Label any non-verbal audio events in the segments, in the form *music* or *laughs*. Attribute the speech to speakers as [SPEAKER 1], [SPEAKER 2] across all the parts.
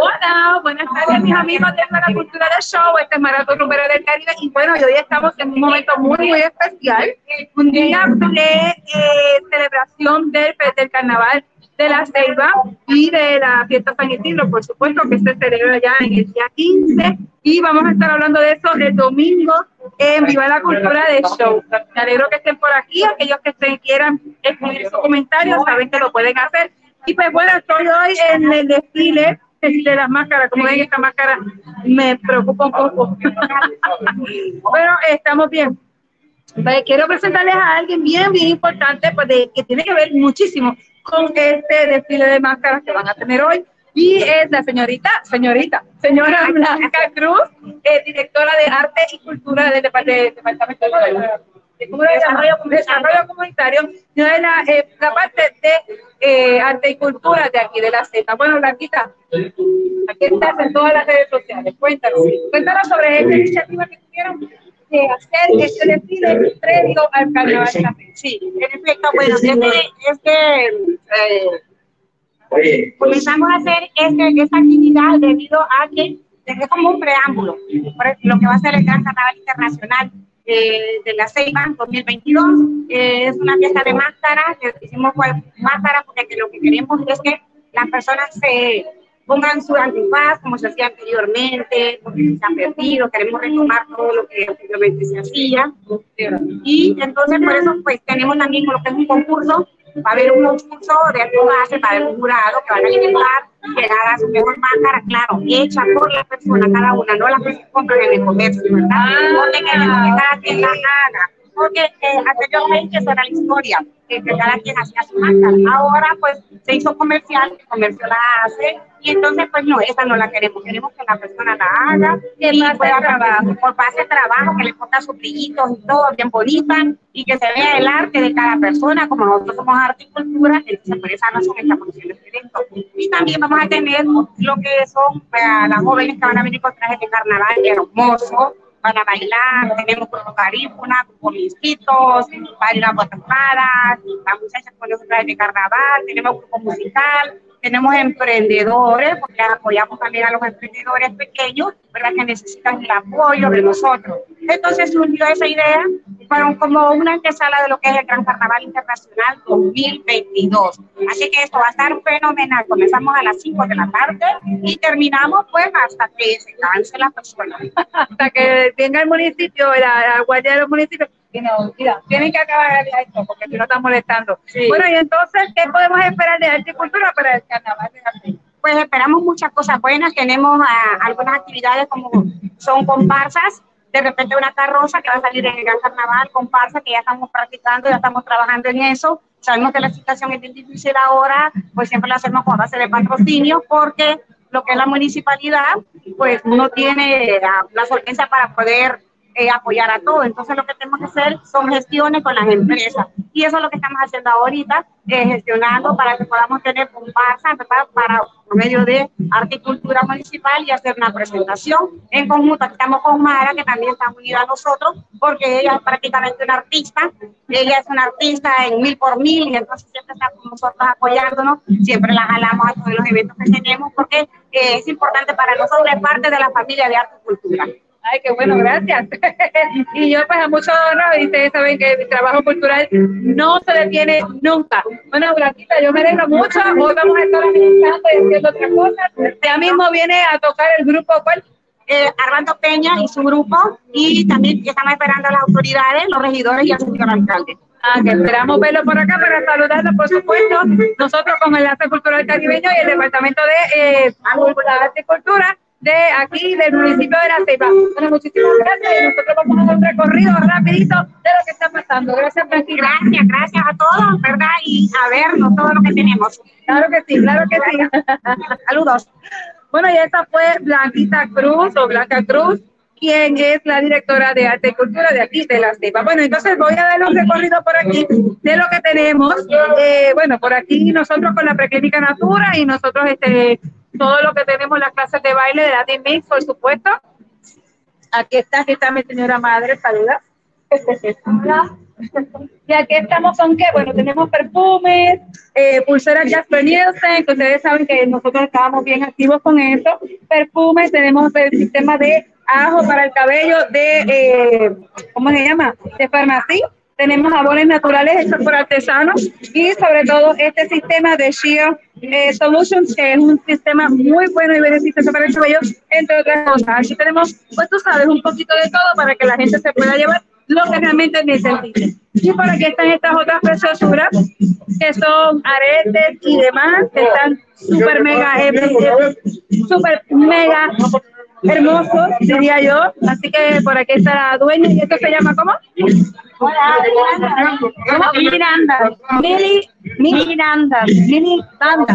[SPEAKER 1] Hola, buenas tardes mis amigos de la Cultura del Show, este es Maratón Número del Caribe. Y bueno, hoy estamos en un momento muy, muy especial, un día de eh, celebración del, del Carnaval de la Ceiba y de la fiesta San Isidro, por supuesto, que se celebra ya en el día 15 y vamos a estar hablando de eso el domingo en Viva la Cultura del Show. Me alegro que estén por aquí, aquellos que quieran escribir sus comentarios, saben que lo pueden hacer y pues bueno, estoy hoy en el desfile, de las máscaras. Como ven, esta máscara me preocupa un poco. *laughs* bueno, estamos bien. Pues, quiero presentarles a alguien bien, bien importante, pues que tiene que ver muchísimo con este desfile de máscaras que van a tener hoy. Y es la señorita, señorita, señora Blanca Cruz, eh, directora de Arte y Cultura del Departamento de desarrollo, desarrollo comunitario, no es la, eh, la parte de eh, arte y cultura de aquí, de la Z. Bueno, Blanquita, aquí estás en todas las redes sociales. Cuéntanos, cuéntanos sobre esta iniciativa que tuvieron de hacer este desfile previo al carnaval.
[SPEAKER 2] Sí, en efecto, bueno, desde, este, eh, comenzamos a hacer este, esta actividad debido a que es como un preámbulo, lo que va a ser el Gran Carnaval Internacional eh, de la Ceiba 2022. Eh, es una fiesta de máscaras, hicimos máscaras porque lo que queremos es que las personas se pongan su antifaz como se hacía anteriormente, porque se han perdido, queremos retomar todo lo que anteriormente se hacía. Y entonces por eso pues tenemos también lo que es un concurso va a haber un concurso de base, va a haber un jurado que van a intentar llegar a su mejor máscara, claro, hecha por la persona cada una, no la que compran en el comercio, ¿verdad? Porque que cada quien la haga. Porque eh, anteriormente esa era la historia, que cada quien hacía su máscara. Ahora pues se hizo comercial, el comercio la hace, y entonces, pues no, esa no la queremos. Queremos que la persona la haga, que pueda trabajar por base de trabajo, que le ponga sus brillitos y todo bien bonita, y que se vea el arte de cada persona, como nosotros somos arte y cultura, entonces por esa razón estamos haciendo este evento. Y también vamos a tener lo que son para las jóvenes que van a venir con trajes de carnaval hermoso, van a bailar, tenemos grupo carífuna, grupo mistitos, bailar guatapadas, las muchachas con los trajes de carnaval, tenemos grupo musical, tenemos emprendedores, porque apoyamos también a los emprendedores pequeños, ¿verdad? Que necesitan el apoyo de nosotros. Entonces surgió esa idea, fueron como una antesala de lo que es el Gran Carnaval Internacional 2022. Así que esto va a estar fenomenal. Comenzamos a las 5 de la tarde y terminamos pues hasta que se canse la persona. *laughs*
[SPEAKER 1] hasta que venga el municipio, la, la guardia de los municipios tienen que acabar esto porque si no están molestando. Bueno, y entonces, ¿qué podemos esperar de arte y cultura para el carnaval de la
[SPEAKER 2] Pues esperamos muchas cosas buenas. Tenemos ah, algunas actividades como son comparsas, de repente una carroza que va a salir en el gran carnaval, comparsa que ya estamos practicando, ya estamos trabajando en eso. Sabemos que la situación es difícil ahora, pues siempre lo hacemos con base de patrocinio porque lo que es la municipalidad, pues no tiene la, la solvencia para poder eh, apoyar a todo. Entonces lo que tenemos que hacer son gestiones con las empresas. Y eso es lo que estamos haciendo ahorita, eh, gestionando para que podamos tener comparsa para por medio de Articultura Municipal y hacer una presentación en conjunto. Estamos con Mara, que también está unida a nosotros, porque ella es prácticamente una artista. Ella es una artista en mil por mil y entonces siempre está con nosotros apoyándonos. Siempre la jalamos a todos los eventos que tenemos porque eh, es importante para nosotros, es parte de la familia de Arte y Cultura.
[SPEAKER 1] Ay, qué bueno, gracias. *laughs* y yo pues a mucho honor, y ustedes saben que mi trabajo cultural no se detiene nunca. Bueno, Blanquita, yo me alegro mucho. Hoy vamos a estar organizando y haciendo otras cosas. Ya mismo viene a tocar el grupo, ¿cuál?
[SPEAKER 2] Eh, Armando Peña y su grupo, y también estamos esperando a las autoridades, los regidores y al señor alcalde.
[SPEAKER 1] Ah, que esperamos verlo por acá para saludarlo, por supuesto. Nosotros con el Arte Cultural Caribeño y el Departamento de eh, Arte y Cultura de aquí, del municipio de La Ceiba. Bueno, muchísimas gracias y nosotros vamos a hacer un recorrido rapidito de lo que está pasando. Gracias,
[SPEAKER 2] Francisca. Gracias, gracias a todos, ¿verdad? Y a vernos todo lo que tenemos.
[SPEAKER 1] Claro que sí, claro que sí. *laughs* Saludos. Bueno, y esta fue Blanquita Cruz o Blanca Cruz, quien es la directora de Arte y Cultura de aquí, de La Ceiba. Bueno, entonces voy a dar un recorrido por aquí de lo que tenemos. Eh, bueno, por aquí nosotros con la Preclínica Natura y nosotros este todo lo que tenemos, las clases de baile de Latin Mix, por supuesto. Aquí está, aquí está mi señora madre, saluda. Hola. Y aquí estamos con qué? Bueno, tenemos perfumes, eh, pulseras Jasper Nielsen, que ustedes saben que nosotros estábamos bien activos con eso. Perfumes, tenemos el sistema de ajo para el cabello de, eh, ¿cómo se llama? De farmacia. Tenemos jabones naturales hechos por artesanos y sobre todo este sistema de Shea eh, Solutions, que es un sistema muy bueno y beneficioso para el cabello, entre otras cosas. Aquí tenemos, pues tú sabes, un poquito de todo para que la gente se pueda llevar lo que realmente necesite. Y por aquí están estas otras preciosuras, que son aretes y demás, que están súper mega, eh, súper mega hermosos, diría yo. Así que por aquí está la dueña, ¿y esto se llama cómo? Hola. Miranda. Mili, Miranda. Miranda.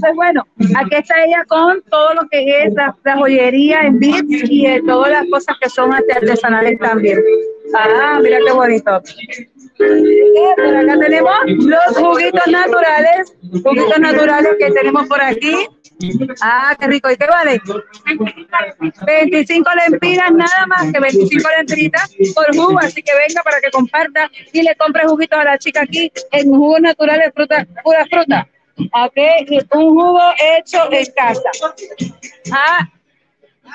[SPEAKER 1] Pues bueno, aquí está ella con todo lo que es la, joyería en bits y eh, todas las cosas que son artesanales también. Ah, mira qué bonito. Por acá tenemos los juguitos naturales, juguitos naturales que tenemos por aquí. Ah, qué rico. ¿Y qué vale? 25 lempiras, nada más que 25 lempiras por jugo. Así que venga para que comparta y le compre juguitos a la chica aquí en jugos naturales, fruta, pura fruta. Ok, un jugo hecho en casa. Ah,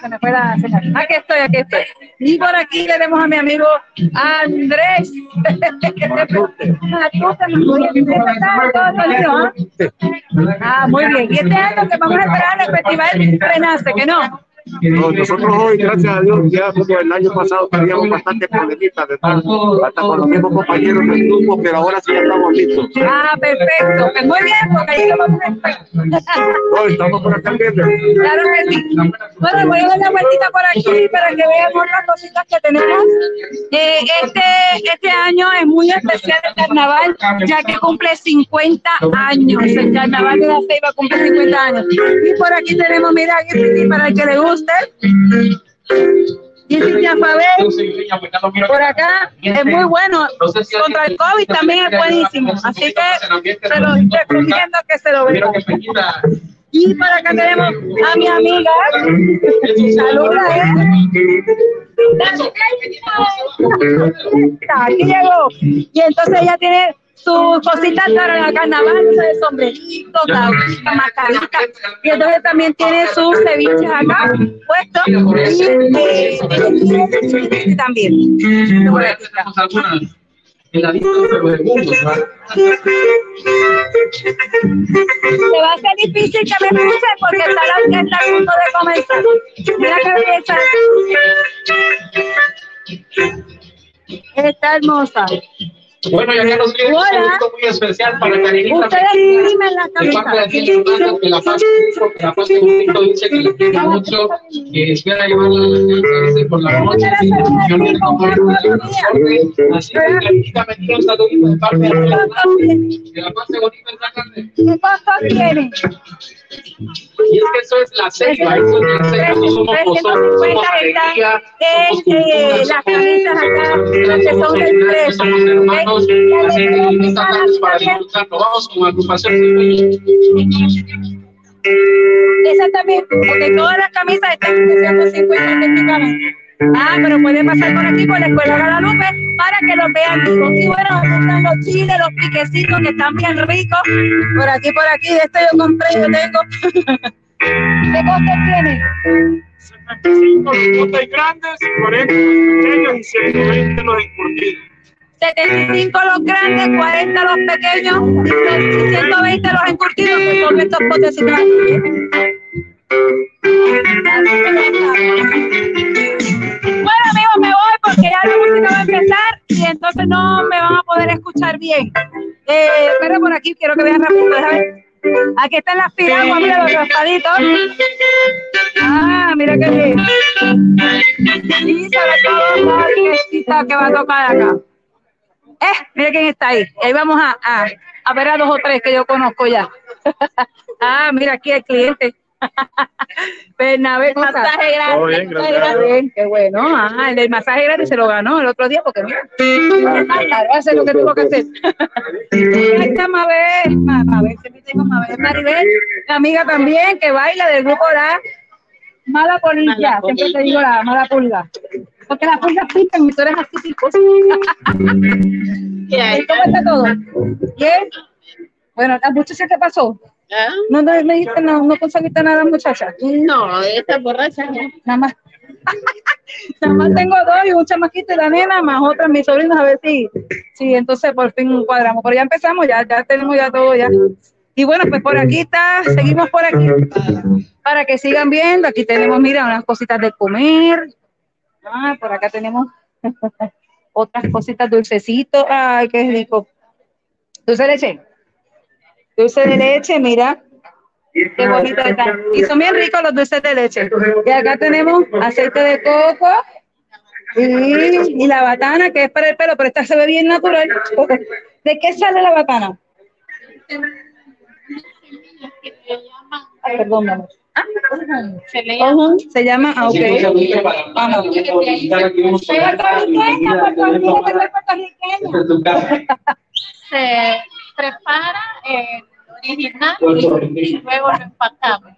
[SPEAKER 1] se me pueda Aquí estoy, aquí estoy. Y por aquí tenemos a mi amigo Andrés. ah, muy bien. Y este año que vamos a esperar el festival Renace, que no
[SPEAKER 3] nosotros hoy, gracias a Dios, ya como el año pasado teníamos bastante problemitas, ¿verdad? Hasta con los mismos compañeros del grupo, pero ahora sí ya estamos listos.
[SPEAKER 1] Ah, perfecto. Pues muy bien, porque ahí lo vamos a
[SPEAKER 3] estar. estamos por acá viendo.
[SPEAKER 1] Claro que sí. Bueno, voy a dar la vueltita por aquí para que veamos las cositas que tenemos. Eh, este, este año es muy especial el carnaval, ya que cumple 50 años. El carnaval de la Ceiba cumple 50 años. Y por aquí tenemos, mira, aquí para el que le guste usted. Y por acá es muy bueno. Contra el COVID también es buenísimo. Así que se lo recomiendo que se lo vean. Y por acá tenemos a mi amiga. Saluda, ¿eh? Aquí llegó. Y entonces ella tiene sus cositas para la carnaval, de sombreritos, mascarita. Y entonces también tiene sus ceviches acá puestos. Y, también. Los segundos, Se va a ser difícil que me puse porque está la orquesta a punto de comenzar. Mira que belleza. Está hermosa.
[SPEAKER 4] Bueno, ya que nos viene un saludo muy especial para Karinita.
[SPEAKER 1] Ustedes dime la camisa.
[SPEAKER 4] Que la paz, que la paz bonito dice que le quiere mucho, que espera llevarla por la noche, de tomar una Así que Karinita me dio un saludito de parte de la paz. Que la paz la. Y es que eso es la selva, eso es la selva, no somos nosotros, somos alegría, somos cultura,
[SPEAKER 1] las camisas acá, que.
[SPEAKER 4] Somos hermanos, que estamos para disfrutarlo. Vamos con agrupación.
[SPEAKER 1] Exactamente, porque todas las camisas están en 150 técnicamente. Ah, pero puede pasar por aquí por la Escuela Guadalupe para que lo vean vivos. Y bueno, están los chiles, los piquecitos que están bien ricos. Por aquí, por aquí, de esto yo compré, yo tengo. *laughs* ¿Qué coste tiene?
[SPEAKER 3] 75 los grandes, 40 los pequeños y 120 los encurtidos.
[SPEAKER 1] 75 los grandes, 40 los pequeños y 120 los encurtidos, que son estos potecitos. Bien. Eh, pero por aquí quiero que vean rápido. Aquí están las piraguas, mira los raspaditos. Ah, mira qué bien. Y sobre todo la orquestita que va a tocar acá. Eh, mira quién está ahí. Ahí vamos a, a, a ver a dos o tres que yo conozco ya. *laughs* ah, mira aquí el cliente. Bernabé, masaje gratis. Oh, bien, gracias. Bien, qué bueno. Ah, el masaje gratis se lo ganó el otro día porque mira, claro, hace lo que tuvo que hacer. Ahí está Mabel, Mabel, Mabel Maribel, la amiga también que baila del grupo La Mala Polilla, siempre te digo la Mala Pulga. Porque las cosas pintan y tú eres así, tipo. *laughs* ¿Cómo está todo? ¿Bien? Bueno, ¿la muchacha qué pasó?
[SPEAKER 5] ¿Ah?
[SPEAKER 1] ¿No, no, me dijiste, no, no conseguiste nada, muchacha?
[SPEAKER 5] No, esta borracha no.
[SPEAKER 1] Nada más. *laughs* Nada más tengo dos y un chamaquito y la nena, más otra, mis sobrinos, a ver si, si entonces por fin cuadramos. Pero ya empezamos, ya, ya tenemos ya todo ya. Y bueno, pues por aquí está, seguimos por aquí para que sigan viendo. Aquí tenemos, mira, unas cositas de comer. Ah, por acá tenemos *laughs* otras cositas, dulcecitos. Ay, qué rico. Dulce leche. Dulce de leche, mira. Qué bonito está. Y son bien ricos los dulces de leche. Y acá tenemos aceite de coco y, y la batana, que es para el pelo, pero esta se ve bien natural. ¿De qué sale la batana? Ay, perdón. Ah,
[SPEAKER 5] Se le llama
[SPEAKER 1] Se llama, ah, ok. Ajá.
[SPEAKER 5] se prepara el original y luego lo empacamos.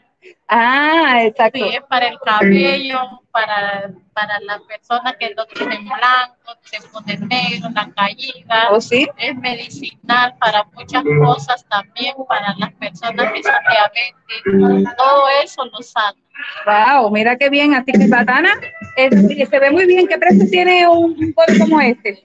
[SPEAKER 1] Ah, exacto.
[SPEAKER 5] Sí, es para el cabello, para, para las personas que lo tienen blanco, se ponen negro, la caída.
[SPEAKER 1] ¿O sí?
[SPEAKER 5] Es medicinal para muchas cosas también, para las personas que son diabéticas. Todo eso lo sana.
[SPEAKER 1] Wow, mira qué bien. Así que batana, eh, se ve muy bien. ¿Qué precio tiene un, un polvo como este?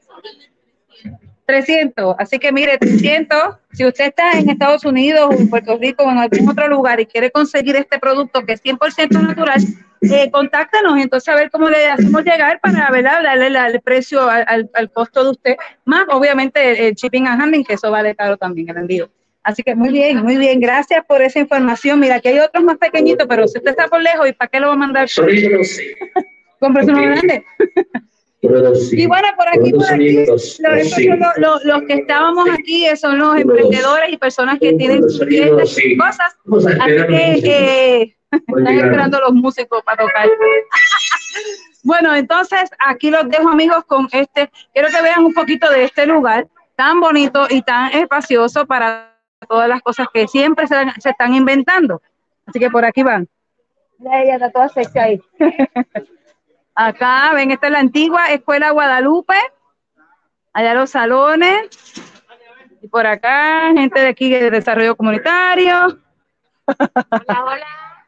[SPEAKER 1] 300. Así que mire, 300. Si usted está en Estados Unidos o en Puerto Rico o en algún otro lugar y quiere conseguir este producto que es 100% natural, eh, contáctanos entonces a ver cómo le hacemos llegar para ¿verdad? darle la- el precio al, al- al costo de usted, más obviamente el, shipping and handling, que eso vale caro también el envío. Así que muy bien, muy bien, gracias por esa información. Mira, aquí hay otros más pequeñitos, pero si usted está por lejos, ¿y para qué lo va a mandar? *laughs* Cómprese uno grande. *laughs* Y bueno, por aquí, por aquí, los, los, los- los que estábamos aquí son los emprendedores y personas que tienen sus tiendas y cosas. Así que eh, están esperando los músicos para tocar. *laughs* Bueno, entonces aquí los dejo amigos con este. Quiero que vean un poquito de este lugar tan bonito y tan espacioso para todas las cosas que siempre se, se están inventando. Así que por aquí van. Ella está toda sexy ahí. *laughs* Acá, ven, esta es la antigua Escuela Guadalupe. Allá los salones. Y por acá, gente de aquí de desarrollo comunitario.
[SPEAKER 5] Hola, hola.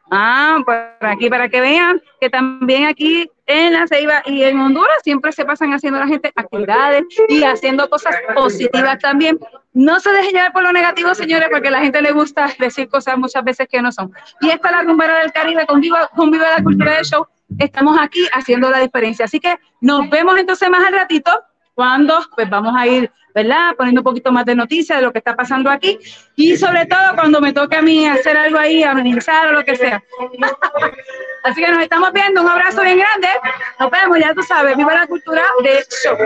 [SPEAKER 1] Ah, por aquí para que vean que también aquí en la Ceiba y en Honduras siempre se pasan haciendo la gente actividades y haciendo cosas positivas también. No se dejen llevar por lo negativo, señores, porque a la gente le gusta decir cosas muchas veces que no son. Y esta es la rumbera del Caribe con Viva, con Viva la Cultura del Show. Estamos aquí haciendo la diferencia. Así que nos vemos entonces más al ratito cuando pues vamos a ir, ¿verdad? Poniendo un poquito más de noticias de lo que está pasando aquí y sobre todo cuando me toque a mí hacer algo ahí, amenizar o lo que sea. Así que nos estamos viendo, un abrazo bien grande, nos vemos, ya tú sabes, viva la cultura de show.